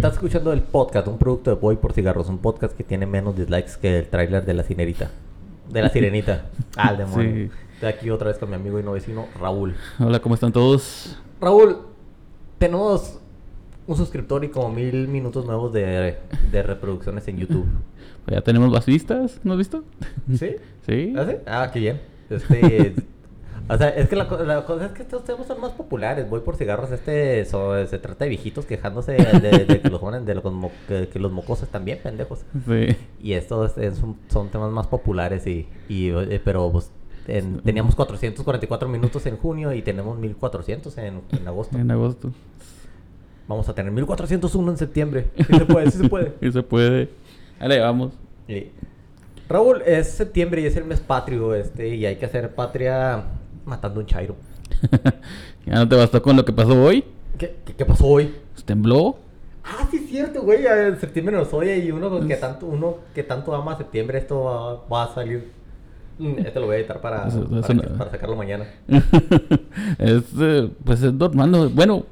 Estás escuchando el podcast, un producto de Boy por Cigarros, un podcast que tiene menos dislikes que el tráiler de La Sirenita. De La Sirenita. el demonio. Sí. Estoy aquí otra vez con mi amigo y no vecino, Raúl. Hola, ¿cómo están todos? Raúl, tenemos un suscriptor y como mil minutos nuevos de, de reproducciones en YouTube. Ya tenemos las vistas, ¿no has visto? ¿Sí? Sí. ¿Ah, sí? Ah, qué bien. Este... O sea, es que la, la cosa es que estos temas son más populares. Voy por cigarros. Este so- se trata de viejitos quejándose de, de que, los jóvenes, de los mo- que, que los mocosos también pendejos. Sí. Y estos es- son, son temas más populares y, y, eh, pero pues, en- teníamos 444 minutos en junio y tenemos 1400 en, en agosto. En agosto. Vamos a tener 1401 en septiembre. Sí se puede, sí se puede. Y se puede. Ahora vamos. Sí. Raúl, es septiembre y es el mes patrio, este, y hay que hacer patria matando un chairo. ¿Ya no te bastó con lo que pasó hoy? ¿Qué, qué, qué pasó hoy? Tembló. Ah, sí es cierto, güey. En septiembre nos oye y uno que tanto, uno que tanto ama septiembre, esto va, va a salir. Este lo voy a editar para, Eso- eso para, no- para sacarlo mañana. es, eh, pues es normal. ¿no? Bueno,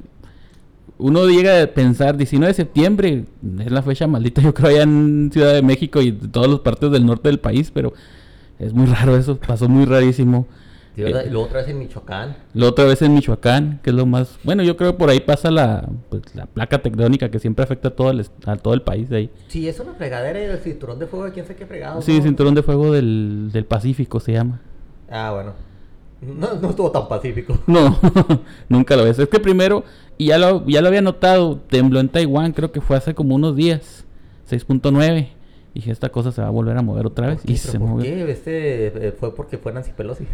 uno llega a pensar 19 de septiembre, es la fecha maldita, yo creo, allá en Ciudad de México y de todas las partes del norte del país, pero es muy raro eso, pasó muy rarísimo. Eh, luego otra vez en Michoacán. La otra vez en Michoacán, que es lo más... Bueno, yo creo que por ahí pasa la, pues, la placa tectónica que siempre afecta a todo el, a todo el país de ahí. Sí, es una fregadera el cinturón de fuego, quién sabe qué fregado. Sí, ¿no? cinturón de fuego del, del Pacífico se llama. Ah, bueno. No, no estuvo tan pacífico. No, nunca lo ves. Es que primero, y ya lo, ya lo había notado, tembló en Taiwán, creo que fue hace como unos días, 6.9. Dije, esta cosa se va a volver a mover otra vez. ¿Por Y se ¿Pero ¿Por movió. qué? Este eh, fue porque fue Nancy Pelosi.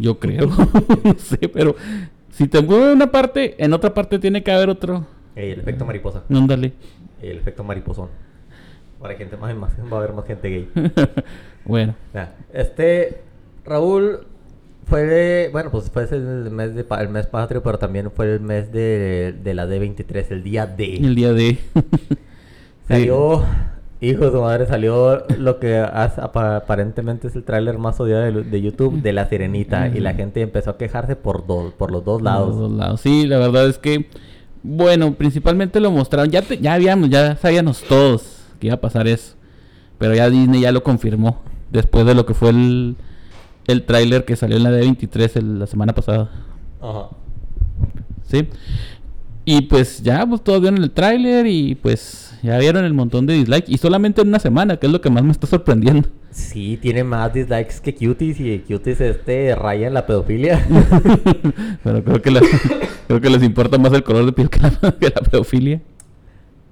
Yo creo. no sé, pero si te mueve una parte, en otra parte tiene que haber otro. El efecto mariposa. Ándale. El efecto mariposón. Hay gente más, más- va a haber más gente gay. bueno. Ya, Este, Raúl, fue, de- bueno, pues fue el mes de el mes patrio, pero también fue el mes de, de la D23, el día D. El día de... Salió, hijo de su madre, salió lo que as- apa- aparentemente es el tráiler más odiado de, de YouTube de La Sirenita. Y la gente empezó a quejarse por, dos por los dos lados. Los dos lados. Sí, la verdad es que, bueno, principalmente lo mostraron. Ya, te- ya habíamos, ya sabíamos todos que iba a pasar eso. Pero ya Disney ya lo confirmó. Después de lo que fue el, el tráiler que salió en la D23 el- la semana pasada. Ajá. ¿Sí? Y pues ya, pues todos vieron el tráiler y pues ya vieron el montón de dislikes. Y solamente en una semana, que es lo que más me está sorprendiendo. Sí, tiene más dislikes que Cuties y Cuties este raya en la pedofilia. Pero creo que, la- creo que les importa más el color de piel que la, que la pedofilia.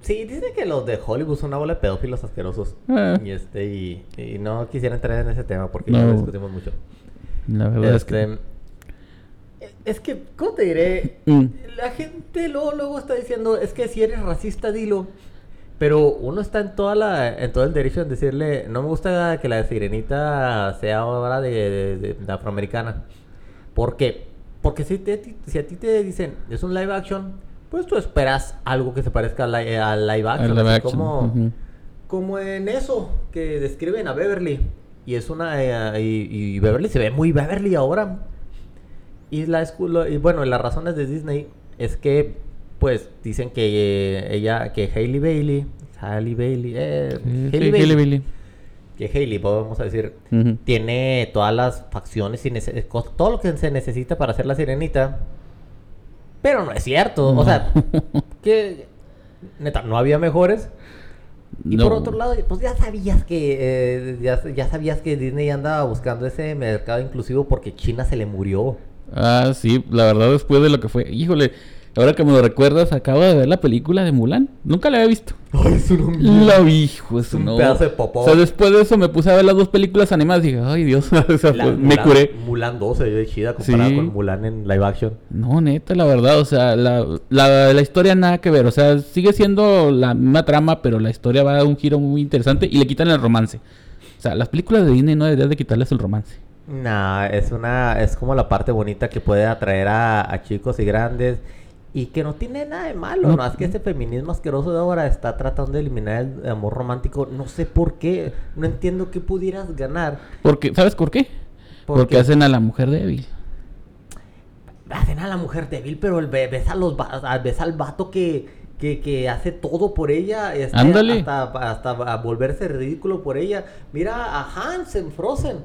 Sí, dicen que los de Hollywood son una bola de pedófilos asquerosos. Ah. Y este, y, y no quisiera entrar en ese tema porque ya No. lo discutimos mucho. La verdad es que... Este, es que, ¿cómo te diré? Mm. La gente luego, luego está diciendo, es que si eres racista, dilo. Pero uno está en toda la, en todo el derecho en decirle, no me gusta que la sirenita sea ahora de, de- de- de afroamericana. ¿Por qué? Porque si, te- si a ti te dicen, es un live action, pues tú esperas algo que se parezca a, li- a live action. live action, Como, como en eso que describen a Beverly. Y es una. eh, y, y Beverly se ve muy Beverly ahora. Y la y bueno, las razones de Disney es que, pues, dicen que eh, ella, que Hailey Bailey, Hailey Bailey, eh, Sí, Hailey sí, Bailey, Hailey Bailey. que Hailey, vamos a decir, tiene todas las facciones y todo lo que se necesita para hacer la sirenita. Pero no es cierto. No. O sea, que neta, no había mejores. Y No. por otro lado, pues ya sabías que eh, ya, ya sabías que Disney andaba buscando ese mercado inclusivo porque China se le murió. Ah, sí, la verdad después de lo que fue. Híjole, ahora que me lo recuerdas, acabo de ver la película de Mulan. Nunca la había visto. Ay, es La vi, hijo de Es un no. pedazo de popó. O sea, después de eso me puse a ver las dos películas animadas y dije, ay Dios, o sea, La- pues, me curé. Mulan 2 se ve chida comparada Sí. con Mulan en live action. No, neta, la verdad, o sea, la, la, la historia nada que ver, o sea, sigue siendo la misma trama, pero la historia va a dar un giro muy interesante y le quitan el romance. O sea, las películas de Disney no deberían de quitarles el romance. Nah, es una, es como la parte bonita que puede atraer a, a chicos y grandes y que no tiene nada de malo, No. es que este feminismo asqueroso de ahora está tratando de eliminar el amor romántico, no sé por qué, no entiendo qué pudieras ganar. Porque, ¿sabes por qué? ¿Por Porque qué? hacen a la mujer débil. Hacen a la mujer débil, pero el, ve- ves a los ves al vato que, que, que hace todo por ella, este, hasta, hasta volverse ridículo por ella. Mira a Hans en Frozen.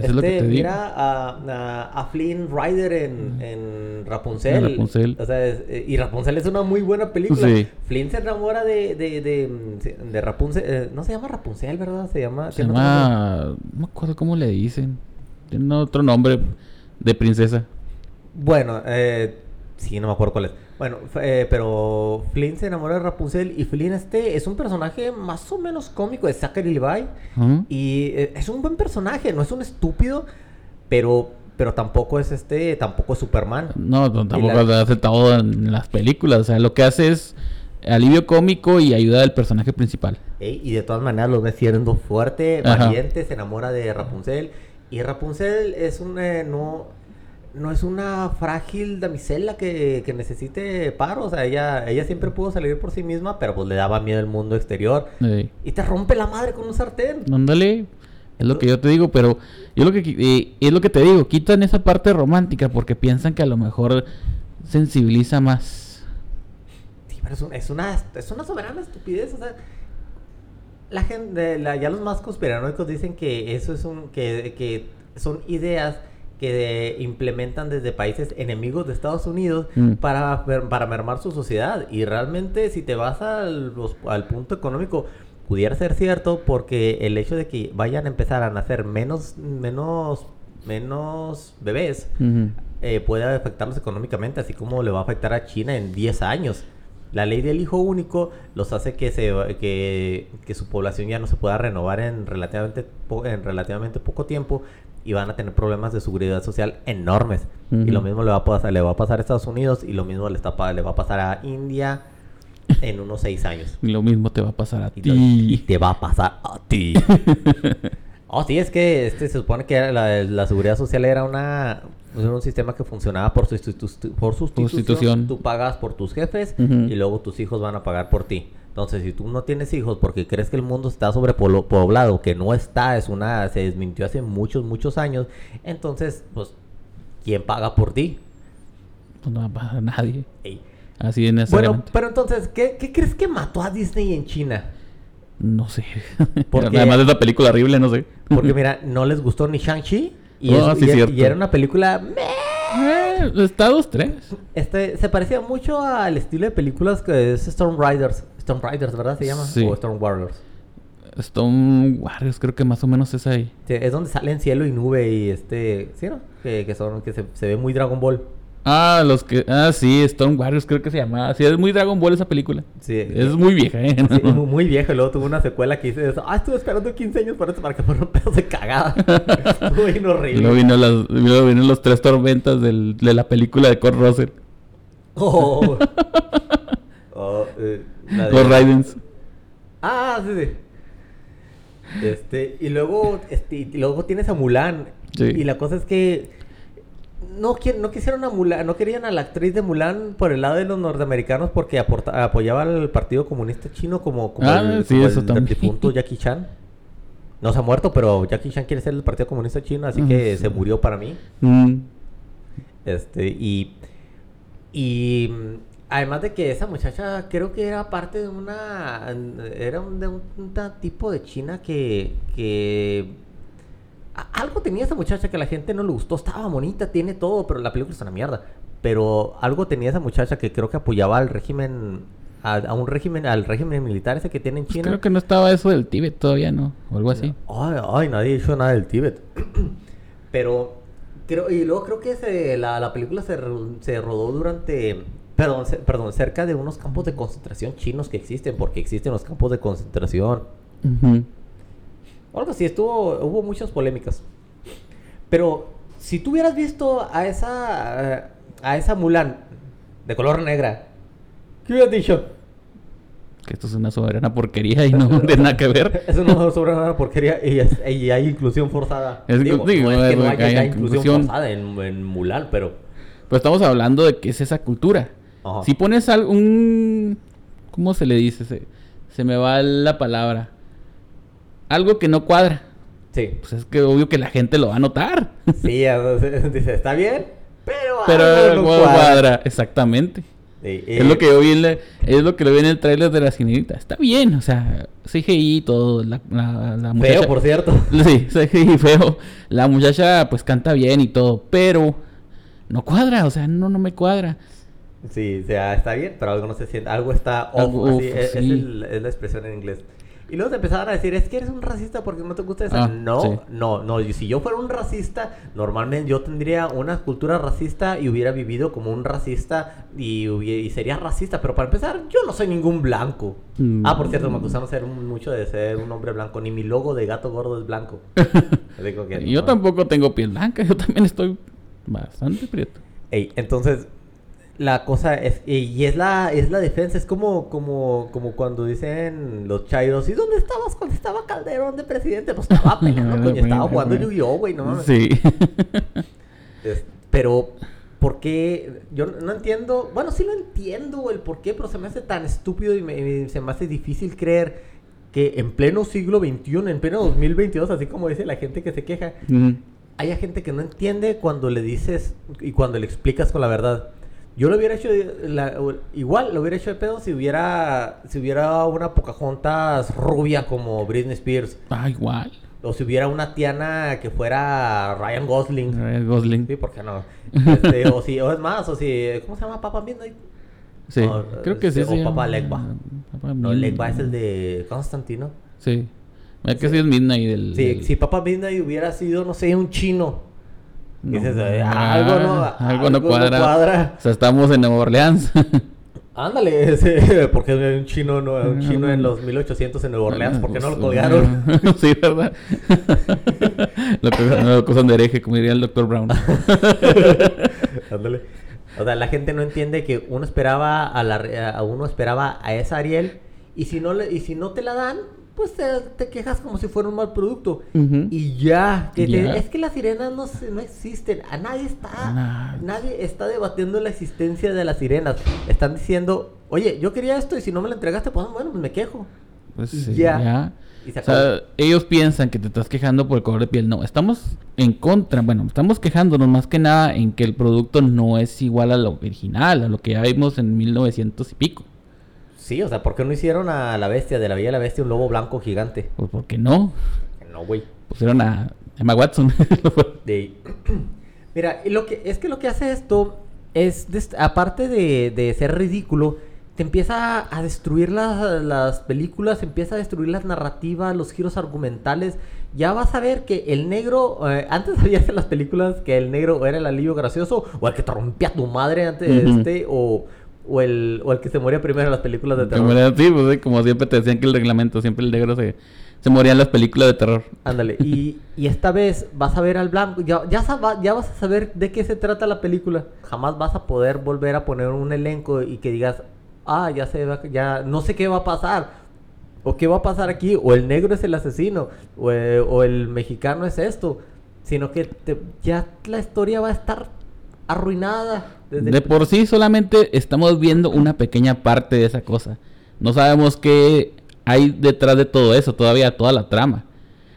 Pues es lo que Este, te digo. mira a, a, a Flynn Rider en, en Rapunzel. En Rapunzel. O sea, es- eh, y Rapunzel es una muy buena película. Sí. Flynn se enamora de, de, de, de Rapunzel. eh, no se llama Rapunzel, ¿verdad? Se llama. Se nombre. llama... No me acuerdo cómo le dicen. Tiene otro nombre de princesa. Bueno, eh, sí, no me acuerdo cuál es. Bueno, eh, pero Flynn se enamora de Rapunzel y Flynn este es un personaje más o menos cómico de Zachary Levi. Y eh, es un buen personaje, no es un estúpido, pero, pero tampoco es este, tampoco es Superman. No, no, tampoco lo hace todo en las películas. O sea, lo que hace es alivio cómico y ayuda al personaje principal. Ey, y de todas maneras lo ves siendo fuerte, Ajá. valiente, se enamora de Rapunzel. Y Rapunzel es un, eh, no, no es una frágil damisela que, que necesite paro. O sea, ella, ella siempre pudo salir por sí misma, pero pues le daba miedo el mundo exterior. Y te rompe la madre con un sartén. Ándale, es lo que yo te digo, pero yo lo que eh, es lo que te digo, quitan esa parte romántica porque piensan que a lo mejor sensibiliza más. Sí, pero es, un- es una, es una soberana estupidez. O sea, la gente, la- ya los más conspiranoicos dicen que eso es un, que, que son ideas que implementan desde países enemigos de Estados Unidos Mm. para, para mermar su sociedad. Y realmente, si te vas al, los- al punto económico, pudiera ser cierto porque el hecho de que vayan a empezar a nacer menos, menos, menos bebés Ujú. eh, puede afectarlos económicamente, así como le va a afectar a China en 10 años. La ley del hijo único los hace que, se, que, que su población ya no se pueda renovar en relativamente, po- en relativamente poco tiempo y van a tener problemas de seguridad social enormes. Y Ujú. lo mismo le va, a pasar, le va a pasar a Estados Unidos y lo mismo le, está, le va a pasar a India en unos 6 años. Y lo mismo te va a pasar a Y, lo- y ti. te va a pasar a ti. oh, sí, es que este se supone que la, la seguridad social era una era un sistema que funcionaba por, sustitu- por sustitución. Sustitución. Tú pagas por tus jefes Ujú. y luego tus hijos van a pagar por ti. Entonces, si tú no tienes hijos porque crees que el mundo está sobrepoblado, que no está, es una se desmintió hace muchos muchos años, entonces, pues ¿quién paga por ti? Pues no va a pasar a nadie. Ey. Así de Bueno, necesariamente. pero entonces, ¿qué, ¿qué crees que mató a Disney en China? No sé. Porque- Además de esa película horrible, no sé. Porque mira, no les gustó ni Shang-Chi. Y, Oh, sí, y- y era una película... Eh, está dos, tres. Este, se parecía mucho al estilo de películas que es Storm Riders. Storm Riders, ¿verdad? Se llama. Sí. O Storm Warriors. Stone Warriors, creo que más o menos es ahí. Sí, es donde salen cielo y nube y este... ¿Sí, no? Que, que son... Que se, se ve muy Dragon Ball. Ah, los que. Ah, sí, Stone Warriors creo que se llamaba. Sí, es muy Dragon Ball esa película. Sí. Es muy vieja, ¿eh? Sí, muy, muy viejo. Y luego tuvo una secuela que dice... Ah, estuve esperando 15 años para, para que fuera un pedazo de cagada. Estuvo bien Y horrible. luego vino las, luego vinieron los tres tormentas del- de la película de Kurt Russell. Oh. Eh, la de- Los Raidens. Ah, sí, sí. Este, y luego, este, y luego tienes a Mulan. Sí. Y la cosa es que no, no quisieron a Mulan, no querían a la actriz de Mulan por el lado de los norteamericanos porque aporta- apoyaba al Partido Comunista Chino como, como Ah, el, sí, como eso el también. difunto Jackie Chan. No se ha muerto, pero Jackie Chan quiere ser el Partido Comunista Chino, así que Ah, sí. se murió para mí. Mm, Este, y. Y. Además de que esa muchacha creo que era parte de una. Era un, de un, tipo de China que. que a- algo tenía esa muchacha que a la gente no le gustó. Estaba bonita, tiene todo, pero la película es una mierda. Pero algo tenía esa muchacha que creo que apoyaba al régimen. A, a un régimen, al régimen militar ese que tiene en pues China. creo que no estaba eso del Tíbet todavía, ¿no? O algo así. Ay, ay, nadie dicho nada del Tíbet. Pero, creo, y luego creo que se, la, la película se, se rodó durante, perdón, perdón, cerca de unos campos de concentración chinos que existen, porque existen los campos de concentración. O algo así, estuvo, hubo muchas polémicas. Pero, si tú hubieras visto a esa, a esa Mulan de color negra, ¿qué hubieras dicho? Que esto es una soberana porquería y no tiene nada que ver. Es una sobre una porquería y, es- y hay inclusión forzada. Es- digo, digo, no es que no haya, hay inclusión. forzada en, en Mulan, pero... Pero estamos hablando de que es esa cultura. Ajá. Si pones algún... ¿Cómo se le dice? Se, se me va la palabra. Algo que no cuadra. Sí, Pues es que obvio que la gente lo va a notar. sí, dice, está bien, pero, Pero algo no cuadra. cuadra". Exactamente. Sí, Es lo que yo vi en la- es lo que lo vi en el tráiler de la sirenita. Está bien, o sea, CGI y todo, la, la, la muchacha... Feo, por cierto. Sí, CGI feo. La muchacha pues canta bien y todo, pero no cuadra, o sea, no, no me cuadra. Sí, o sea, está bien, pero algo no se siente. Algo está off. Algo así, off, es, es sí. el- es la expresión en inglés. Y luego te empezaban a decir, es que eres un racista porque no te gusta esa. Ah, no, sí. no, no. Si yo fuera un racista, normalmente yo tendría una cultura racista y hubiera vivido como un racista y, y sería racista. Pero para empezar, yo no soy ningún blanco. Mm. Ah, por cierto, me acusaron ser un- mucho de ser un hombre blanco. Ni mi logo de gato gordo es blanco. Digo que Yo no. tampoco tengo piel blanca, yo también estoy bastante prieto. Ey, entonces, la cosa es, y es la, es la defensa, es como, como, como cuando dicen los chairos, ¿y dónde estabas cuando estaba Calderón de presidente? Pues estaba peleando, coño, estaba jugando Yu-Gi-Oh, güey, no mames. Sí. Es- pero, ¿por qué? Yo no entiendo, bueno, sí lo entiendo el por qué, pero se me hace tan estúpido y, me- se me hace difícil creer que en pleno siglo XXI, en pleno 2022, así como dice la gente que se queja, Mm. hay gente que no entiende cuando le dices y cuando le explicas con la verdad. Yo lo hubiera hecho la- o- igual, lo hubiera hecho de pedo si hubiera si hubiera una Pocahontas rubia como Britney Spears Ah, igual. o si hubiera una Tiana que fuera Ryan Gosling. Ryan Gosling. Sí, ¿por qué no? Este, o si o es más, o si ¿cómo se llama Papa Midnight? Sí, O, creo que sí. este, o se Papá llama- Legba. Papá No, Legba es el de Constantino. Sí. Es que sí es Midnight del... Sí, del- si Papa Midnight hubiera sido, no sé, un chino. No, dices, algo no, algo no cuadra. cuadra. O sea, estamos en Nueva Orleans. Ándale, ese, porque un chino, no, un chino en los 1800 en Nueva Orleans, ¿por qué no lo colgaron? sí, ¿verdad? lo, que, lo acusan de hereje, como diría el doctor Brown. Ándale. O sea, la gente no entiende que uno esperaba a la a uno esperaba a esa Ariel y si no le, y si no te la dan, pues te, te quejas como si fuera un mal producto. Y ya, que te- Ya. es que las sirenas no, no existen. A nadie está, Nah. nadie está debatiendo la existencia de las sirenas. Están diciendo, oye, yo quería esto y si no me lo entregaste, pues bueno, pues me quejo. Pues sí, ya. ya. Y se O sea, ellos piensan que te estás quejando por el color de piel. No, estamos en contra. Bueno, estamos quejándonos más que nada en que el producto no es igual a lo original, a lo que ya vimos en 1900 y pico. Sí, o sea, ¿por qué no hicieron a la bestia de la Bella y la Bestia un lobo blanco gigante? Pues porque no. No, güey. Pusieron a Emma Watson. De... Mira, lo que es que lo que hace esto es, aparte de, de ser ridículo, te empieza a destruir las, las películas, empieza a destruir las narrativas, los giros argumentales. Ya vas a ver que el negro, eh, antes sabías en las películas que el negro era el alivio gracioso, o el que te rompía tu madre antes de este, o, o, el, o el que se moría primero en las películas de terror. sí, pues, sí, como siempre te decían que el reglamento, siempre el negro se, se moría en las películas de terror. Ándale, y, y esta vez vas a ver al blanco, ya, ya, sab- ya vas a saber de qué se trata la película. Jamás vas a poder volver a poner un elenco y que digas, ah, ya sé, ya no sé qué va a pasar. O qué va a pasar aquí, o el negro es el asesino, o, eh, o el mexicano es esto. Sino que te- ya la historia va a estar arruinada. Desde De por sí solamente estamos viendo una pequeña parte de esa cosa. No sabemos qué hay detrás de todo eso, todavía toda la trama.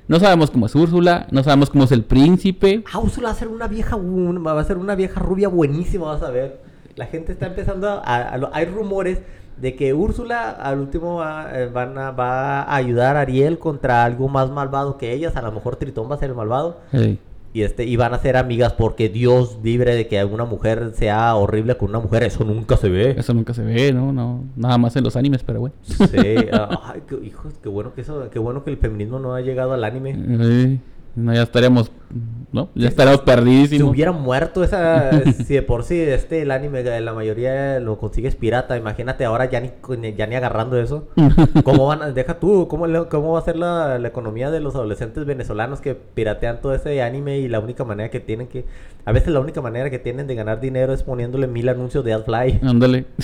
No sabemos cómo es Úrsula, no sabemos cómo es el príncipe. Ah, Úrsula va a ser una vieja, va a ser una vieja rubia buenísima, vas a ver. La gente está empezando a, a- a- hay rumores de que Úrsula al último va, eh, van a, va a ayudar a Ariel contra algo más malvado que ellas. A lo mejor Tritón va a ser el malvado. Ey, Y este, y van a ser amigas porque Dios libre de que una mujer sea horrible con una mujer. Eso nunca se ve. Eso nunca se ve, ¿no? no Nada más en los animes, pero bueno. Sí, ah, ay, qué, hijos, qué bueno que eso, qué bueno que el feminismo no ha llegado al anime. Ey, no, ya estaríamos, ¿no? Ya estaríamos Si perdidísimos. hubiera muerto esa, si de por sí este el anime la mayoría lo consigues pirata, imagínate ahora ya ni ya ni agarrando eso. ¿Cómo van a, deja tú, cómo, cómo va a ser la, la economía de los adolescentes venezolanos que piratean todo ese anime y la única manera que tienen que a veces la única manera que tienen de ganar dinero es poniéndole mil anuncios de AdFly. Ándale.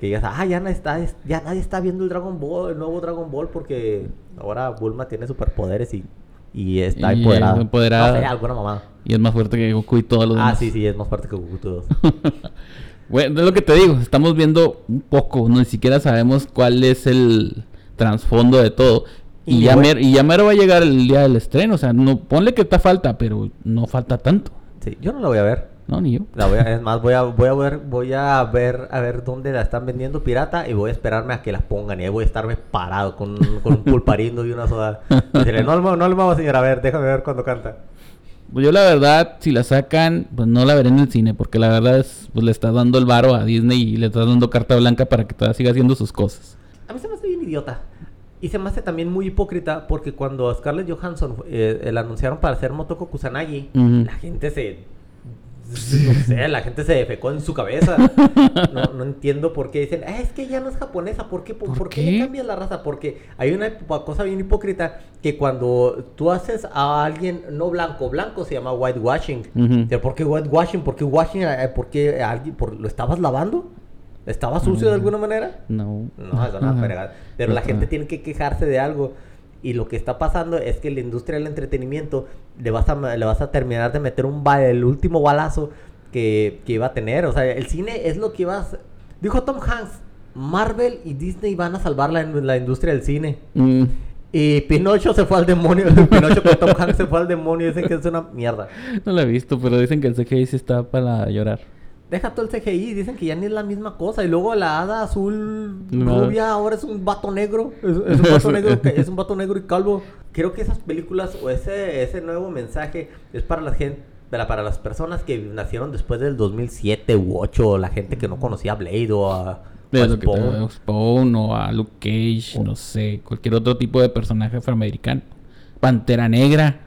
Que digas, ah, ya, no está, ya nadie está viendo el Dragon Ball, el nuevo Dragon Ball porque ahora Bulma tiene superpoderes y, y está Y empoderada. es empoderada. No sé, alguna mamada. y es más fuerte que Goku y todos los Ah, demás. sí, sí, es más fuerte que Goku todos. Bueno, es lo que te digo, estamos viendo un poco, no ni siquiera sabemos cuál es el trasfondo de todo. Y, Y ya bueno- mero, y ya mero va a llegar el día del estreno, o sea, no ponle que está falta, pero no falta tanto. Sí, yo no la voy a ver. No, ni yo. La voy a- es más, voy a, voy a ver, voy a ver, a ver dónde la están vendiendo pirata y voy a esperarme a que la pongan y ahí voy a estarme parado con, con un pulparindo y una soda. Y decirle, no, no, no le vamos, señora, a ver, déjame ver cuando canta. Pues yo la verdad, si la sacan, pues no la veré en el cine, porque la verdad es, pues le está dando el varo a Disney y le está dando carta blanca para que todavía siga haciendo sus cosas. A mí se me hace bien idiota. Y se me hace también muy hipócrita porque cuando a Scarlett Johansson eh, la anunciaron para hacer Motoko Kusanagi, la gente se... No sé, la gente se defecó en su cabeza. No, no entiendo por qué dicen, "Ah, es que ella no es japonesa, ¿por qué, por, ¿Por por qué? qué? le cambias la raza? Porque hay una cosa bien hipócrita que cuando tú haces a alguien no blanco, blanco se llama whitewashing. Ujú. Pero ¿por qué whitewashing? ¿Por qué washing? ¿Por qué alguien, por, lo estabas lavando? ¿Estaba sucio de alguna manera? No. No, eso no. Pero la gente tiene que quejarse de algo. Y lo que está pasando es que la industria del entretenimiento le vas a, le vas a terminar de meter un ba- el último balazo que, que iba a tener. O sea, el cine es lo que iba a... hacer. Dijo Tom Hanks, Marvel y Disney van a salvar la, la industria del cine. Mm, Y Pinocho se fue al demonio. Pinocho con Tom Hanks se fue al demonio. Dicen que es una mierda. no la he visto, pero dicen que el CGI sí está para llorar. Deja todo el CGI, dicen que ya ni es la misma cosa. Y luego la hada azul No. rubia ahora es un vato negro. Es, es un vato negro que- es un vato negro y calvo. Creo que esas películas o ese, ese nuevo mensaje es para la gente, para, para las personas que nacieron después del 2007 u 8, la gente que no conocía a Blade o a, o a. Spawn o a Luke Cage, no sé, cualquier otro tipo de personaje afroamericano. Pantera Negra.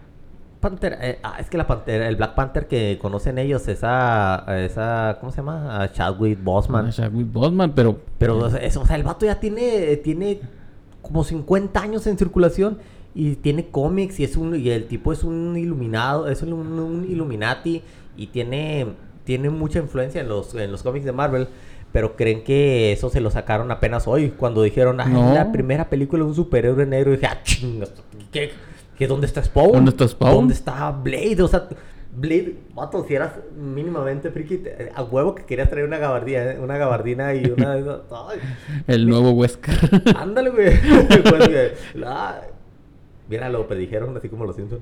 Panther, eh, ah, es que la Pantera, el Black Panther que conocen ellos, esa, esa ¿cómo se llama? A Chadwick Boseman. a Chadwick Boseman, pero Pero, eso, o sea, el vato ya tiene, tiene como 50 años en circulación y tiene cómics y es un y el tipo es un iluminado, es un, un Illuminati y tiene, tiene mucha influencia en los, en los cómics de Marvel. Pero creen que eso se lo sacaron apenas hoy, cuando dijeron, ah, No. es la primera película de un superhéroe negro. Y dije, ah, chingas, ¿qué, qué, ¿dónde está Spawn? ¿Dónde está Spawn? ¿Dónde está Blade? O sea, Blade, vato, si eras mínimamente friki, a huevo que querías traer una gabardina, una gabardina y una... ay, el nuevo Wesker. ándale, güey. Pues, la- Mira, lo predijeron así como los Simpsons.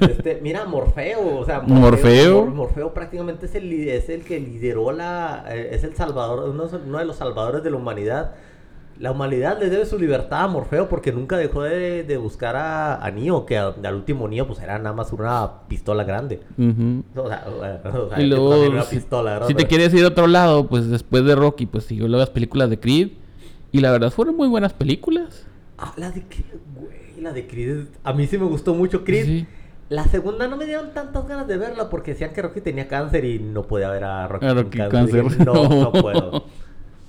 Este, mira, Morfeo, o sea, Morfeo. Mor- Morfeo prácticamente es el, es el que lideró la, eh, es el salvador, uno, uno de los salvadores de la humanidad. La humanidad le debe su libertad a Morfeo porque nunca dejó de, de buscar a, a Neo, que al, al último Neo pues era nada más una pistola grande. Ujú. O sea, o sea, o sea, Y luego, una si, pistola, si te quieres ir a otro lado, pues después de Rocky, pues siguió las películas de Creed. Y la verdad fueron muy buenas películas. Ah, la de Creed, güey, la de Creed. A mí sí me gustó mucho Creed. Sí. La segunda no me dieron tantas ganas de verla porque decían que Rocky tenía cáncer y no podía ver a Rocky, A con Rocky cáncer. cáncer. Dije, no, no puedo.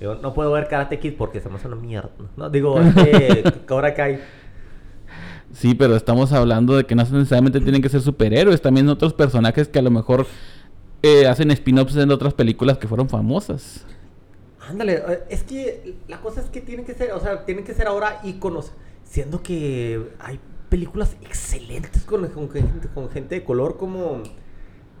Digo, no puedo ver Karate Kid porque me hace una mierda. No, digo, este, Cobra Kai. Sí, pero estamos hablando de que no necesariamente tienen que ser superhéroes, también otros personajes que a lo mejor eh, hacen spin-offs en otras películas que fueron famosas. Ándale, eh, es que la cosa es que tienen que ser, o sea, tienen que ser ahora íconos, siendo que hay películas excelentes con, con gente, con gente de color como...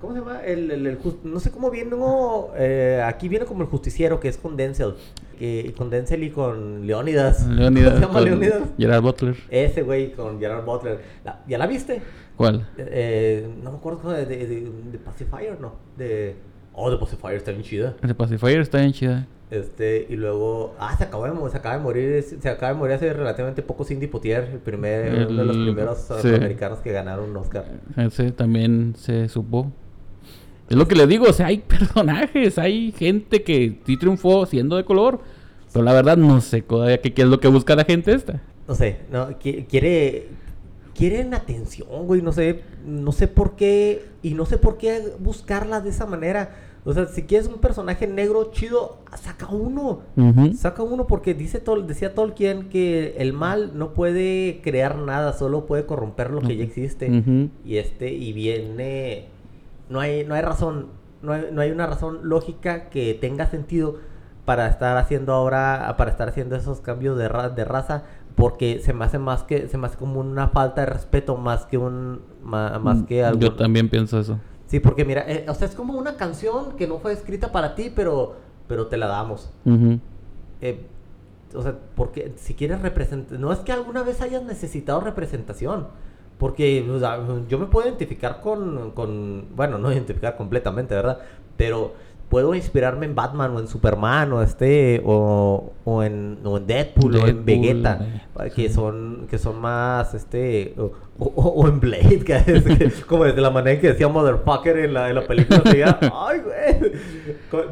¿Cómo se llama? El, el- no sé cómo viene, no, eh, aquí viene como el justiciero, que es con Denzel, que, con Denzel y con Leónidas. Leonidas. ¿Cómo se llama Leónidas? Gerard Butler. Ese güey con Gerard Butler. La- ¿Ya la viste? ¿Cuál? Eh, no me acuerdo de, de, de, de Pacifier, no. De... Oh, de Pacifier está bien chida. De Pacifier está bien chida. Este, y luego, ah, se acabó de, se acaba de morir, se acaba de morir hace relativamente poco Cindy Potier, el primer, uno de los primeros sí. afroamericanos que ganaron un Oscar. Ese también se supo. Es lo que le digo, o sea, hay personajes, hay gente que sí triunfó siendo de color. Pero la verdad no sé todavía qué, qué es lo que busca la gente esta. No sé, no, qui- quiere, quieren atención, güey, no sé, no sé por qué, y no sé por qué buscarla de esa manera. O sea, si quieres un personaje negro chido, saca uno. Saca uno porque dice Tol- decía Tolkien que el mal no puede crear nada, solo puede corromper lo que ya existe. Y este, y viene. No hay, no hay razón, no hay, no hay una razón lógica que tenga sentido para estar haciendo ahora, para estar haciendo esos cambios de, ra- de raza, porque se me hace más que, se me hace como una falta de respeto más que un, ma- más, que algo. Mm, Yo también pienso eso. Sí, porque mira, eh, o sea, es como una canción que no fue escrita para ti, pero, pero te la damos. Eh, o sea, porque si quieres representar, no es que alguna vez hayas necesitado representación, Porque o sea, yo me puedo identificar con, con, bueno, no identificar completamente, ¿verdad? Pero puedo inspirarme en Batman o en Superman o este o, o en, o en Deadpool, o en Vegeta eh, que sí. son que son más este o, o- o en Blade que es que- como desde la manera en que decía motherfucker en la, en la película decía ay güey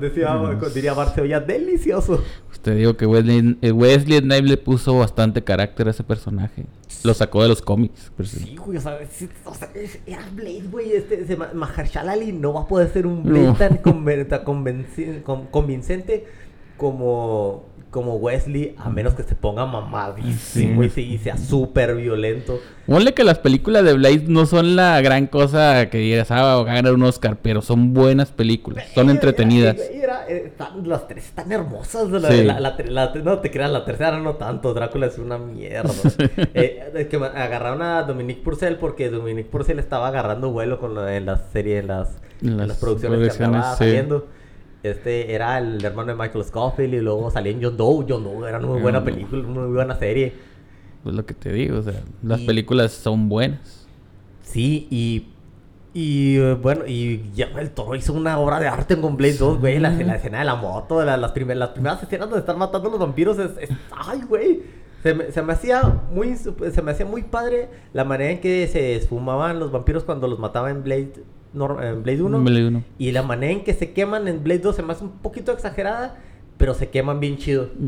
decía diría Bart se oía delicioso Te digo que Wesley, eh, Wesley Snipes le puso bastante carácter a ese personaje. Lo sacó de los cómics. pero sí. Sí, güey, o sea, sí, o sea, era Blade, güey. Este, Ma- Mahershala Ali no va a poder ser un Blade No. tan, conven- convincente como, como Wesley, a menos que se ponga mamadísimo y, se- y sea súper violento. Ponle que las películas de Blade no son la gran cosa que digas, ah, va a ganar un Oscar, pero son buenas películas, son Eh, entretenidas. eh, era- eh, están- las tres están hermosas. La, Sí. la- la la- no te creas, la tercera no tanto. Drácula es una mierda. Eh, es que agarraron a Dominique Purcell porque Dominique Purcell estaba agarrando vuelo con en las series, en las, en las, Las producciones, que producciones, andaba sí. saliendo. Este era el hermano de Michael Scofield y luego salía en John Doe. John Doe era una muy buena película, una muy buena serie. Pues lo que te digo, o sea, las Y- películas son buenas. Sí, y. Y eh, bueno, y ya el toro hizo una obra de arte con Blade 2, güey. La, la escena de la moto, la- las, primer- las primeras escenas donde están matando a los vampiros es. es- ¡Ay, güey! Se me, se me hacía muy se me hacía muy padre la manera en que se esfumaban los vampiros cuando los mataba en Blade, en Blade 1. Blade uno. Y la manera en que se queman en Blade 2 se me hace un poquito exagerada, pero se queman bien chido.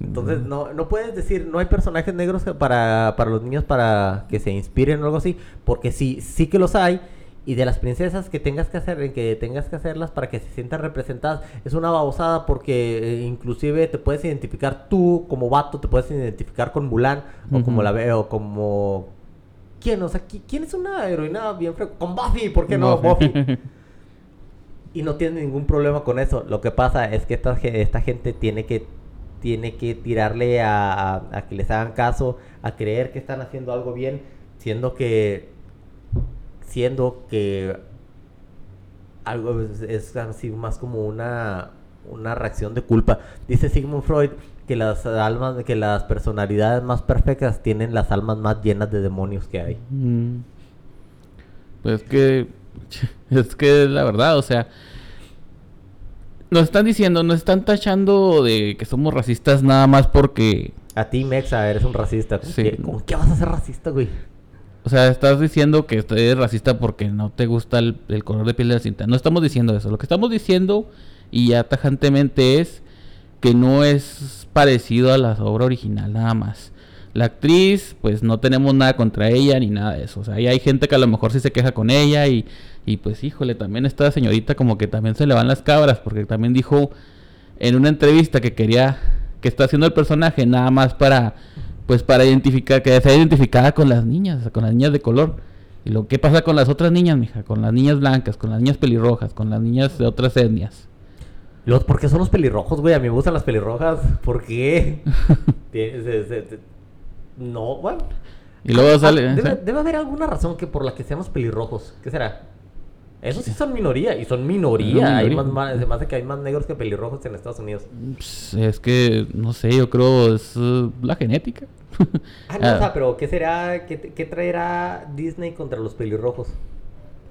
Entonces, no, no puedes decir, no hay personajes negros para, para los niños para que se inspiren o algo así, porque sí, sí que los hay. Y de las princesas que tengas que hacer, en que tengas que hacerlas para que se sientan representadas, es una babosada porque eh, inclusive te puedes identificar tú como vato, te puedes identificar con Mulan, o como la veo, como... ¿Quién? O sea, ¿qui- ¿quién es una heroína bien fre... Con Buffy, ¿por qué no? Buffy. Y no tiene ningún problema con eso. Lo que pasa es que esta, ge- esta gente tiene que, tiene que tirarle a, a- a que les hagan caso, a creer que están haciendo algo bien, siendo que, siendo que algo es, es así más como una, una reacción de culpa. Dice Sigmund Freud que las almas, que las personalidades más perfectas tienen las almas más llenas de demonios que hay. Mm. Pues que es que la verdad, o sea, nos están diciendo, nos están tachando de que somos racistas nada más porque, A ti, Mexa, eres un racista. ¿Con, Sí. qué, con qué vas a ser racista, güey? o sea, estás diciendo que eres racista porque no te gusta el, el color de piel de la cinta. No estamos diciendo eso. Lo que estamos diciendo y ya tajantemente es que no es parecido a la obra original nada más. La actriz, pues no tenemos nada contra ella ni nada de eso. O sea, ahí hay gente que a lo mejor sí se queja con ella y, y pues híjole, también esta señorita como que también se le van las cabras porque también dijo en una entrevista que quería, que está haciendo el personaje nada más para, pues para identificar, que sea identificada con las niñas, con las niñas de color. Y lo que pasa con las otras niñas, mija, con las niñas blancas, con las niñas pelirrojas, con las niñas de otras etnias. Los, ¿Por qué son los pelirrojos, güey? A mí me gustan las pelirrojas. ¿Por qué? No, bueno. Y luego Ah, sale... debe, debe haber alguna razón que por la que seamos pelirrojos. ¿Qué será? Esos sí son minoría. Y son minoría. Son Hay minoría. más, más, se me hace que hay más negros que pelirrojos en Estados Unidos. Pues, es que, no sé, yo creo es uh, la genética. Ah, no, Ah. o sea, pero ¿qué será? ¿Qué, qué traerá Disney contra los pelirrojos?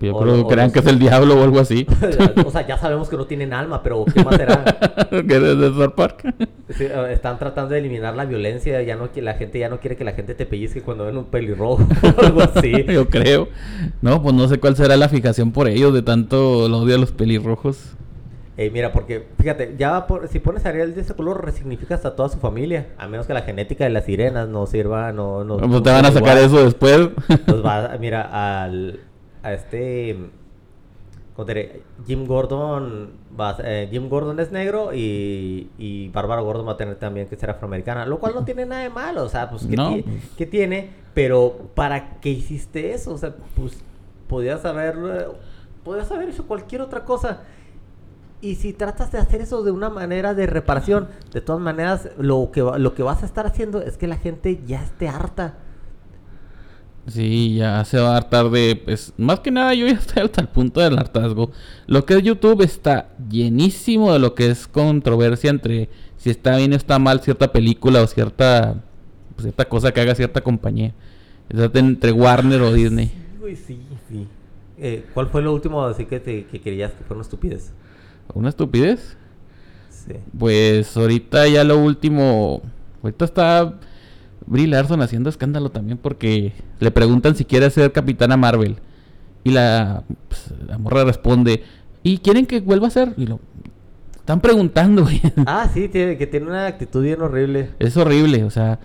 Yo O creo que crean que es el diablo o algo así. o sea, ya sabemos que no tienen alma, pero ¿qué más será? que es de South Park. Sí, están tratando de eliminar la violencia, ya no que la gente ya no quiere que la gente te pellizque cuando ven un pelirrojo o algo así. Yo creo. No, pues no sé cuál será la fijación por ellos de tanto el odio a los pelirrojos. Eh, mira, porque fíjate, ya por- si pones a Ariel de ese color resignificas a toda su familia, a menos que la genética de las sirenas no sirva, no, no. Pues te van a sacar igual. eso después. Pues va, mira, al, a este, ¿cómo te diré? Jim Gordon, va, a- eh, Jim Gordon es negro y, y Bárbara Gordon va a tener también que ser afroamericana, lo cual no tiene nada de malo, o sea, pues, ¿qué, No, qué tiene? Pero, ¿para qué hiciste eso? O sea, pues, podías haber, eh, podías haber hecho cualquier otra cosa. Y si tratas de hacer eso de una manera de reparación, de todas maneras, lo que, lo que vas a estar haciendo es que la gente ya esté harta. Sí, ya se va a hartar de, pues, más que nada yo ya estoy hasta el punto del hartazgo. Lo que es YouTube está llenísimo de lo que es controversia entre si está bien o está mal cierta película o cierta, pues, cierta cosa que haga cierta compañía. Está entre Warner o Disney. Sí, güey, sí, sí. Eh, ¿Cuál fue lo último así que, te, que querías que fuera una estupidez? ¿Una estupidez? Sí. Pues ahorita ya lo último. Ahorita está Brie Larson haciendo escándalo también porque le preguntan si quiere ser Capitana Marvel. Y la, pues, la morra responde: ¿Y quieren que vuelva a ser? Y lo. Están preguntando, güey. Ah, sí, tiene, que tiene una actitud bien horrible. Es horrible, o sea.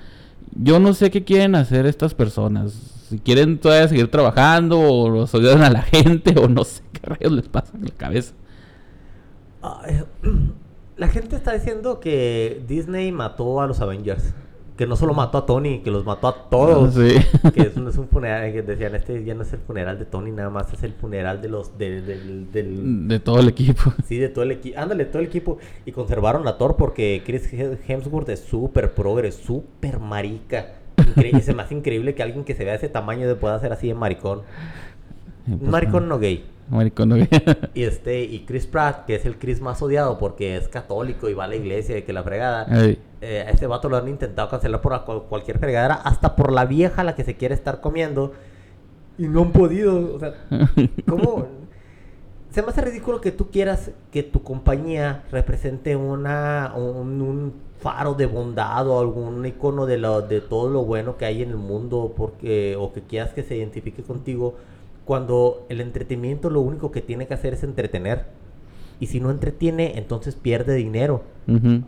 Yo no sé qué quieren hacer estas personas. Si quieren todavía seguir trabajando o los odian a la gente o no sé qué rayos les pasa en la cabeza. Ay, la gente está diciendo que Disney mató a los Avengers. Que no solo mató a Tony, que los mató a todos. Sí. Que es un, es un funeral, que decían, este ya no es el funeral de Tony, nada más es el funeral de los, de- del, del- De todo el equipo. sí, de todo el equipo, ándale, todo el equipo. Y conservaron a Thor porque Chris Hemsworth es súper progre, súper marica. Increíble, se me hace increíble que alguien que se vea de ese tamaño de pueda ser así de maricón. Pues, Un maricón no gay. Maricón, no. Y este, y Chris Pratt, que es el Chris más odiado porque es católico y va a la iglesia y que la fregada. Eh, a este vato lo han intentado cancelar por cualquier fregadera, hasta por la vieja a la que se quiere estar comiendo. Y no han podido. O sea, ¿cómo? Se me hace ridículo que tú quieras que tu compañía represente una, un, un faro de bondad o algún icono de, lo, de todo lo bueno que hay en el mundo porque, o que quieras que se identifique contigo cuando el entretenimiento lo único que tiene que hacer es entretener. Y si no entretiene, entonces pierde dinero.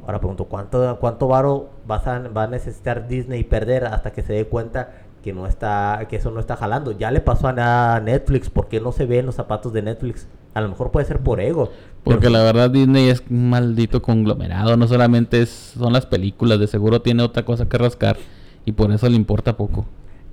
Ahora pregunto, ¿cuánto, cuánto varo vas a, va a necesitar Disney perder hasta que se dé cuenta que no está, que eso no está jalando? Ya le pasó a Netflix, ¿por qué no se ve en los zapatos de Netflix? A lo mejor puede ser por ego. Porque pero- la verdad Disney es un maldito conglomerado, no solamente es, son las películas, de seguro tiene otra cosa que rascar y por eso le importa poco.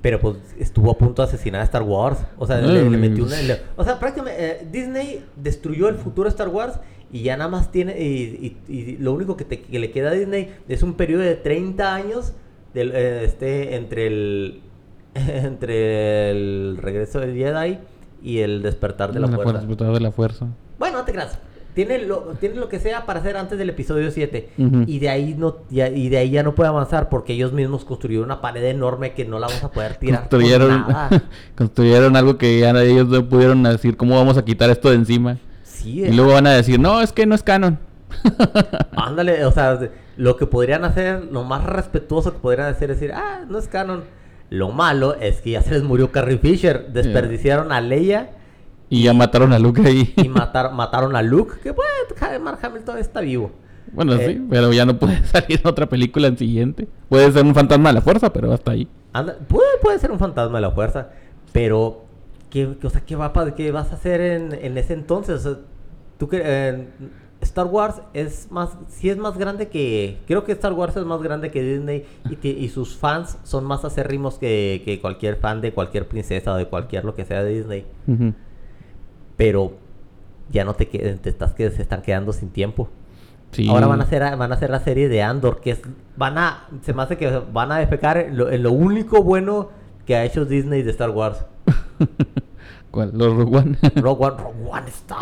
Pero pues estuvo a punto de asesinar a Star Wars. O sea, le, metió una... le- o sea, prácticamente eh, Disney destruyó el futuro de Star Wars y ya nada más tiene... Y, y- y lo único que, te- que le queda a Disney es un periodo de 30 años del, eh, este, entre el... entre el regreso del Jedi y el despertar de la, fuerza. fuerza, de la fuerza. Bueno, no te creas. Tiene lo, tiene lo que sea para hacer antes del episodio 7. Ujú. Y de ahí no ya, y de ahí ya no puede avanzar porque ellos mismos construyeron una pared enorme que no la vamos a poder tirar. con Construyeron, nada. construyeron algo que ya ellos no pudieron decir cómo vamos a quitar esto de encima. Sí, Y luego van a decir, no, es que no es canon. ándale, o sea, lo que podrían hacer, lo más respetuoso que podrían hacer es decir, ah, no es canon. Lo malo es que ya se les murió Carrie Fisher, desperdiciaron a Leia Y ya mataron a Luke ahí. y matar, mataron a Luke, que pues, Mark Hamill todavía está vivo. bueno, Eh. sí, pero ya no puede salir otra película en siguiente. Puede ser un fantasma de la fuerza, pero hasta ahí. Anda- puede, puede ser un fantasma de la fuerza, pero ¿qué, qué- o sea, ¿qué, va, qué vas a hacer en, en ese entonces? O sea, tú que, eh, Star Wars es más, sí es más grande que, creo que Star Wars es más grande que Disney y, y sus fans son más acérrimos que, que cualquier fan de cualquier princesa o de cualquier lo que sea de Disney, Ujú. Pero ya no te, te estás que se están quedando sin tiempo. Sí. Ahora van a hacer van a hacer la serie de Andor, que es van a se me hace que van a en lo, en lo único bueno que ha hecho Disney de Star Wars. ¿Cuál? Los Rogue One. Rogue One, Rogue One está,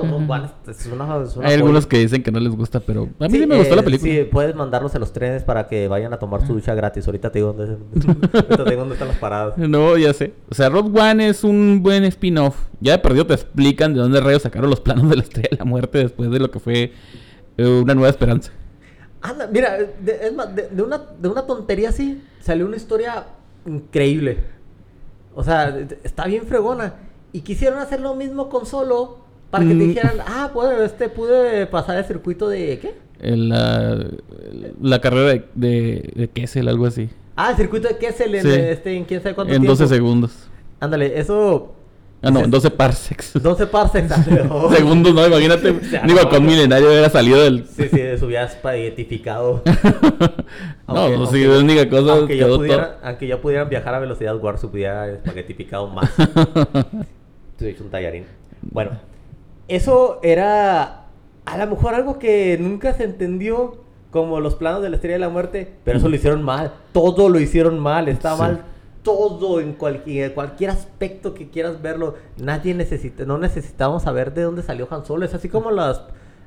Rogue One es una, es una Hay algunos que dicen que no les gusta, pero a mí sí, Sí, me gustó eh, la película. Sí, puedes mandarlos en los trenes para que vayan a tomar su ducha gratis. Ahorita te digo dónde, ahorita te digo dónde están las paradas. No, ya sé. O sea, Rogue One es un buen spin-off. Ya de perdido te explican de dónde rayos sacaron los planos de la Estrella de la Muerte después de lo que fue eh, Una Nueva Esperanza. Anda, mira, de, es más, de, de una, de una tontería así salió una historia increíble. O sea, está bien fregona. Y quisieron hacer lo mismo con Solo para que te Mm. dijeran, ah, pues este pude pasar el circuito de ¿qué? El, la, la carrera de, de, de Kessel, algo así. Ah, el circuito de Kessel en, Sí. este, en quién sabe cuánto En tiempo. 12 segundos. Ándale, eso... Ah, no, dices, en 12 parsecs. 12 parsecs. Oh. Segundos, no, imagínate. Digo, armó. con Milenario hubiera salido del. Sí, sí, eso hubiera espaguetificado. no, Aunque- pues sí, la única cosa aunque, ya quedó pudieran, aunque ya pudieran viajar a velocidad warp, hubiera espaguetificado más. Hizo un tallarín. Bueno, eso era a lo mejor algo que nunca se entendió como los planos de la Estrella de la Muerte, pero eso lo hicieron mal. Todo lo hicieron mal. Está Sí. mal todo en cualquier, cualquier aspecto que quieras verlo. Nadie necesita, no necesitamos saber de dónde salió Han Solo. Es así como las,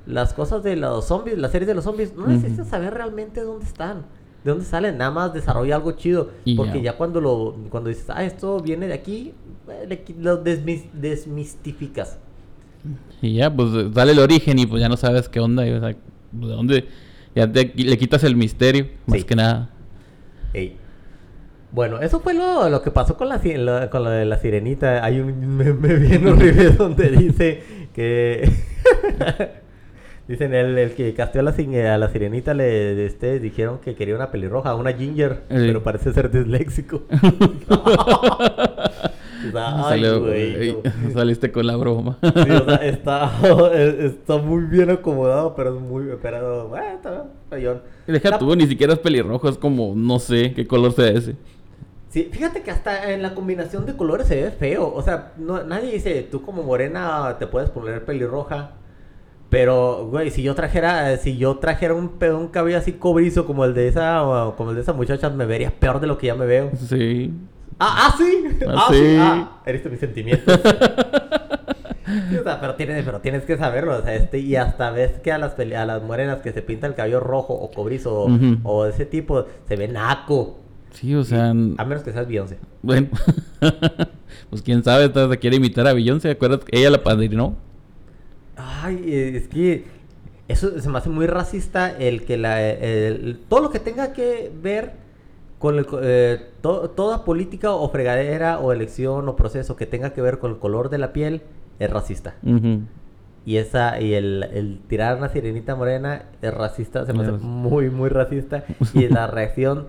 las cosas de los zombies, las series de los zombies. No necesitas saber realmente dónde están. ¿De dónde sale? Nada más desarrolla algo chido. Y porque ya. ya cuando lo cuando dices, ah, esto viene de aquí, le lo desmis- desmistificas. Y ya, pues sale el origen y pues ya no sabes qué onda. y, o sea, de dónde. Ya te- le quitas el misterio, más Sí. que nada. Ey. Bueno, eso fue lo, lo que pasó con la, lo- con lo de la sirenita. Hay un meme bien horrible donde dice que... Dicen, el, el que casteó a la, a la sirenita le este, dijeron que quería una pelirroja, una ginger, pero parece ser disléxico. Ay, Salió- güey, ey, no. saliste con la broma. Sí, o sea, está, está muy bien acomodado, pero es muy... Pero, bueno, está feyón. Deja La- tú, ni siquiera es pelirrojo, es como, no sé qué color sea ese. Sí, fíjate que hasta en la combinación de colores se ve feo. O sea, no, nadie dice, tú como morena te puedes poner pelirroja. Pero, güey, si yo trajera, si yo trajera un, un cabello así cobrizo como el de esa, como el de esa muchacha, me vería peor de lo que ya me veo. Sí. Ah, ah, sí. Ah, Ah, sí. sí. Ah, eres mis sentimientos. Sí, o sea, pero tienes, pero tienes que saberlo, o sea, este, y hasta ves que a las, a las morenas que se pinta el cabello rojo o cobrizo o, ese tipo, se ve naco. Sí, o sea, A menos que seas Beyoncé. bueno. pues quién sabe, vez quiere imitar a Beyoncé, ¿acuerdas? Ella la padrinó. Ay, eh, es que eso se me hace muy racista el que la el- todo lo que tenga que ver con el eh, to- toda política o fregadera o elección o proceso que tenga que ver con el color de la piel es racista. Y esa y el, el tirar una sirenita morena es racista, se me hace Es- muy muy racista y la reacción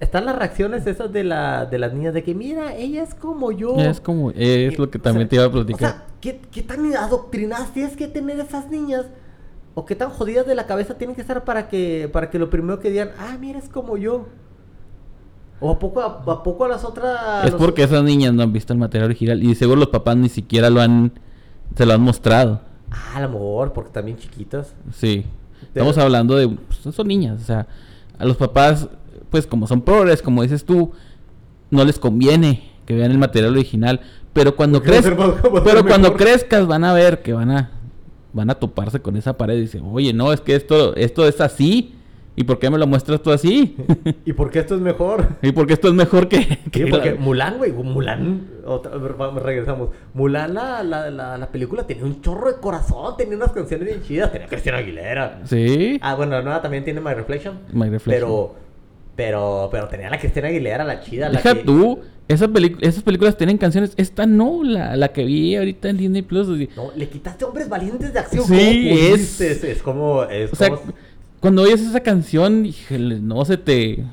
están las reacciones esas de la de las niñas de que mira, ella es como yo. Es como, es Y- lo que o también sea, te iba a O platicar. sea, ¿qué, qué tan adoctrinadas tienes que tener esas niñas? ¿O qué tan jodidas de la cabeza tienen que estar para que, para que lo primero que digan, ah, mira, es como yo? ¿O a poco a, a poco a las otras... es los- porque esas niñas no han visto el material original y seguro los papás ni siquiera lo han, se lo han mostrado. Ah, a lo mejor, porque también chiquitas. Sí. Estamos hablando de, pues, son niñas, o sea, a los papás, pues como son progres, como dices tú, no les conviene que vean el material original, pero cuando crezcas, pero cuando crezcas van a ver que van a van a toparse con esa pared y dicen, "Oye, no, es que esto esto es así, ¿y por qué me lo muestras tú así?" ¿Y por qué esto es mejor? ¿Y por qué esto es mejor que, Sí, porque la- Mulan, güey, Mulan, otra, regresamos. Mulan, la, la, la, la película tenía un chorro de corazón, tenía unas canciones bien chidas, tenía Cristina Aguilera. Sí. Ah, bueno, la nueva también tiene My Reflection. My Reflection. Pero, pero, pero tenía la Cristina Aguilera, la chida, la Deja que- tú, esa pelic- esas películas tienen canciones, esta no, la, la que vi ahorita en Disney Plus. No, le quitaste hombres valientes de acción. Sí, ¿cómo es- es... Es como... Es O sea, como- cuando oyes esa canción, híjole, no se te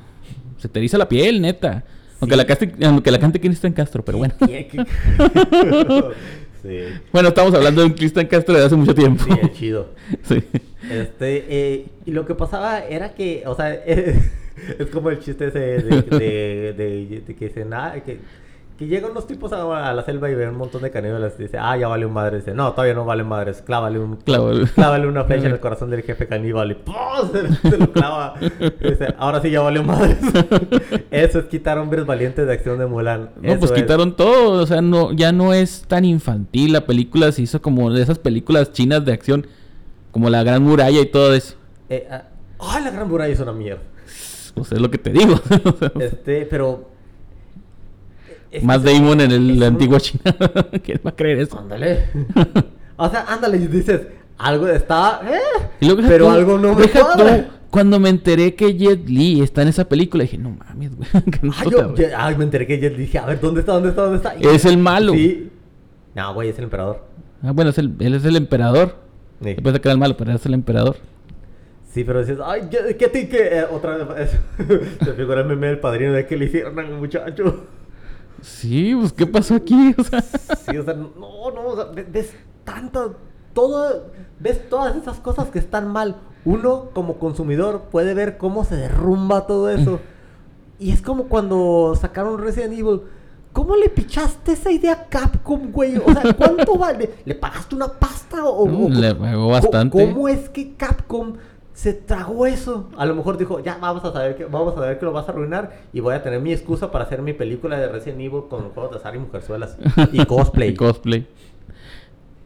se te eriza la piel, neta. Aunque la cante, aunque la cante Cristian Castro, pero bueno. Sí, bueno, estamos hablando de un Cristian Castro de hace mucho tiempo. sí, es chido. Sí. Este, eh, y lo que pasaba era que, o sea, es como el chiste ese de, de, de- de que dicen, ah, que, que llegan unos tipos a, a la selva y ven un montón de caníbales y dice, ah, ya vale un madre. Dice, no, todavía no vale madres, clávale, un, Clávale. clávale una flecha en el corazón del jefe caníbal y ¡pum! Se, se lo clava. Y dice, ahora sí ya vale madres. Eso es quitar hombres valientes de acción de Mulan. No, Eso pues es. quitaron todo, o sea, no ya no es tan infantil, la película se hizo como de esas películas chinas de acción, como La Gran Muralla y todo eso. Eh, ah, ¡Ay, la gran muralla es una mierda! Pues es lo que te digo. Este, pero... es Más Damon en el, la antigua China. ¿Quién va a creer eso? Ándale. o sea, ándale, y dices, algo está. ¿eh? Y luego deja Pero tú- algo no me cuadra. Cuando me enteré que Jet Li está en esa película, dije, no mames, güey. qué Ay, puta, yo, güey. yo- ay, me enteré que yo dije, a ver, ¿dónde está? ¿Dónde está? ¿Dónde está? Y- Es el malo. Sí. No, güey, es el emperador. Ah, bueno, es el, él es el emperador. Sí, Después de que era el malo, pero es el emperador. Sí, pero dices, ay, ¿qué, qué ti que eh, otra vez? Se figura el meme del padrino de que le hicieron al muchacho. Sí, pues, ¿qué pasó aquí? O sea, Sí, o sea, no, no, o sea, ve- ves tanto, todo, ves todas esas cosas que están mal. Uno, como consumidor, puede ver cómo se derrumba todo eso. Y es como cuando sacaron Resident Evil. ¿Cómo le pichaste esa idea a Capcom, güey? O sea, ¿cuánto vale? ¿Le pagaste una pasta o...? o- le pagó bastante. ¿Cómo es que Capcom se tragó eso? A lo mejor dijo, ya vamos a saber que vamos a ver que lo vas a arruinar y voy a tener mi excusa para hacer mi película de Resident Evil con juegos de azar y mujerzuelas y cosplay. y cosplay.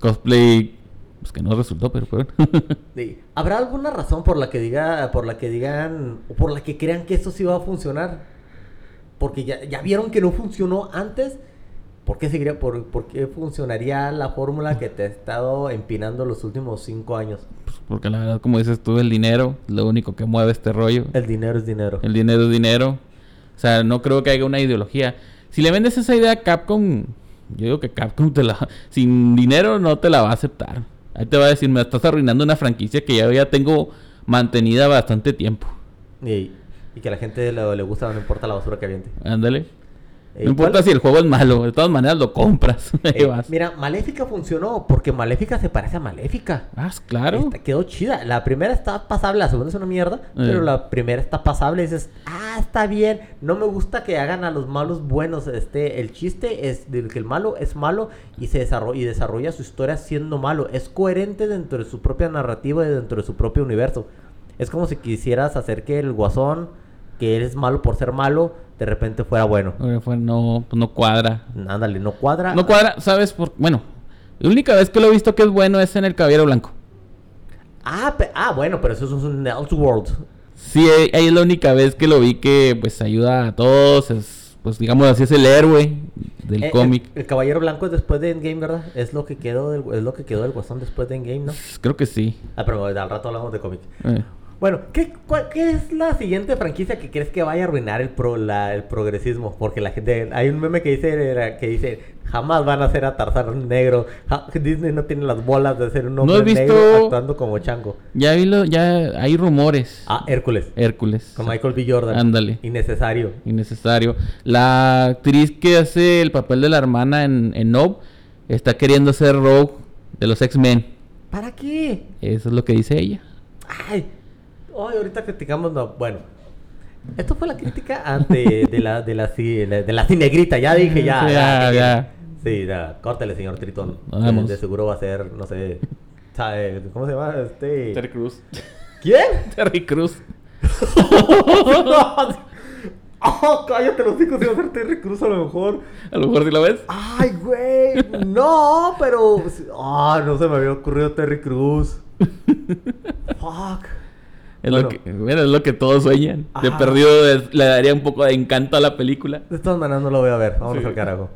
Cosplay. Pues que no resultó, pero bueno. Sí. ¿Habrá alguna razón por la que diga, por la que digan, o por la que crean que esto sí va a funcionar? Porque ya, ya vieron que no funcionó antes. ¿Por qué, seguiría, por, por qué funcionaría la fórmula que te he estado empinando los últimos cinco años? Pues porque la verdad, como dices tú, el dinero, lo único que mueve este rollo. El dinero es dinero. El dinero es dinero. O sea, no creo que haya una ideología. Si le vendes esa idea a Capcom, yo digo que Capcom te la... Sin dinero no te la va a aceptar. Ahí te va a decir, me estás arruinando una franquicia que ya, ya tengo mantenida bastante tiempo. Y, y que a la gente le, le gusta, no importa la basura que aviente. Ándale. Eh, No importa ¿cuál- si el juego es malo, de todas maneras lo compras. Eh, vas. mira, Maléfica funcionó porque Maléfica se parece a Maléfica. Ah, claro. Esta quedó chida. La primera está pasable, la segunda es una mierda. Pero Eh. la primera está pasable. Y dices, ah, está bien. No me gusta que hagan a los malos buenos. Este, el chiste es de que el malo es malo y se desarrolla, y desarrolla su historia siendo malo. Es coherente dentro de su propia narrativa y dentro de su propio universo. Es como si quisieras hacer que el guasón, que eres malo por ser malo, de repente fuera bueno. No, no cuadra. Ándale, no cuadra. No cuadra, ¿sabes? Por... Bueno, la única vez que lo he visto que es bueno es en el Caballero Blanco. Ah, ah, bueno, pero eso es un Elseworld. Sí, ahí ahí es la única vez que lo vi que pues ayuda a todos, es, pues digamos así es el héroe del Eh, cómic. El, el Caballero Blanco es después de Endgame, ¿verdad? Es lo que quedó del, es lo que quedó del Guasón después de Endgame, ¿no? Creo que sí. Ah, pero al rato hablamos de cómic. Eh, Bueno, ¿qué, cuál- qué es la siguiente franquicia que crees que vaya a arruinar el pro, la- el progresismo? Porque la gente, hay un meme que dice, que dice, jamás van a hacer a Tarzán negro. Ja- Disney no tiene las bolas de ser un ¿No hombre has visto- negro actuando como chango. Ya vi lo, ya hay rumores. Ah, Hércules. Hércules. Con Michael B. Jordan. Ándale. Innecesario. Innecesario. La actriz que hace el papel de la hermana en, en Nope está queriendo ser Rogue de los X-Men. ¿Para qué? Eso es lo que dice ella. Ay, ay, ahorita criticamos, no, bueno. Esto fue la crítica ante de la de la de la cinegrita, ya dije ya. Sí, ya, ya. Sí, ya, córtele, señor Tritón. De, seguro va a ser, no sé, sabe, ¿cómo se llama? Este Cruz. ¿Quién? Terry Cruz. oh, cállate los hijos, iba a ser Terry Cruz a lo mejor. A lo mejor si lo ves. Ay, güey, no, pero ah, no se me había ocurrido Terry Cruz. Fuck. Es, Bueno. lo que, bueno, es lo que todos sueñan. De perdido le daría un poco de encanto a la película. De todas maneras no lo voy a ver, vámonos Sí. al carajo.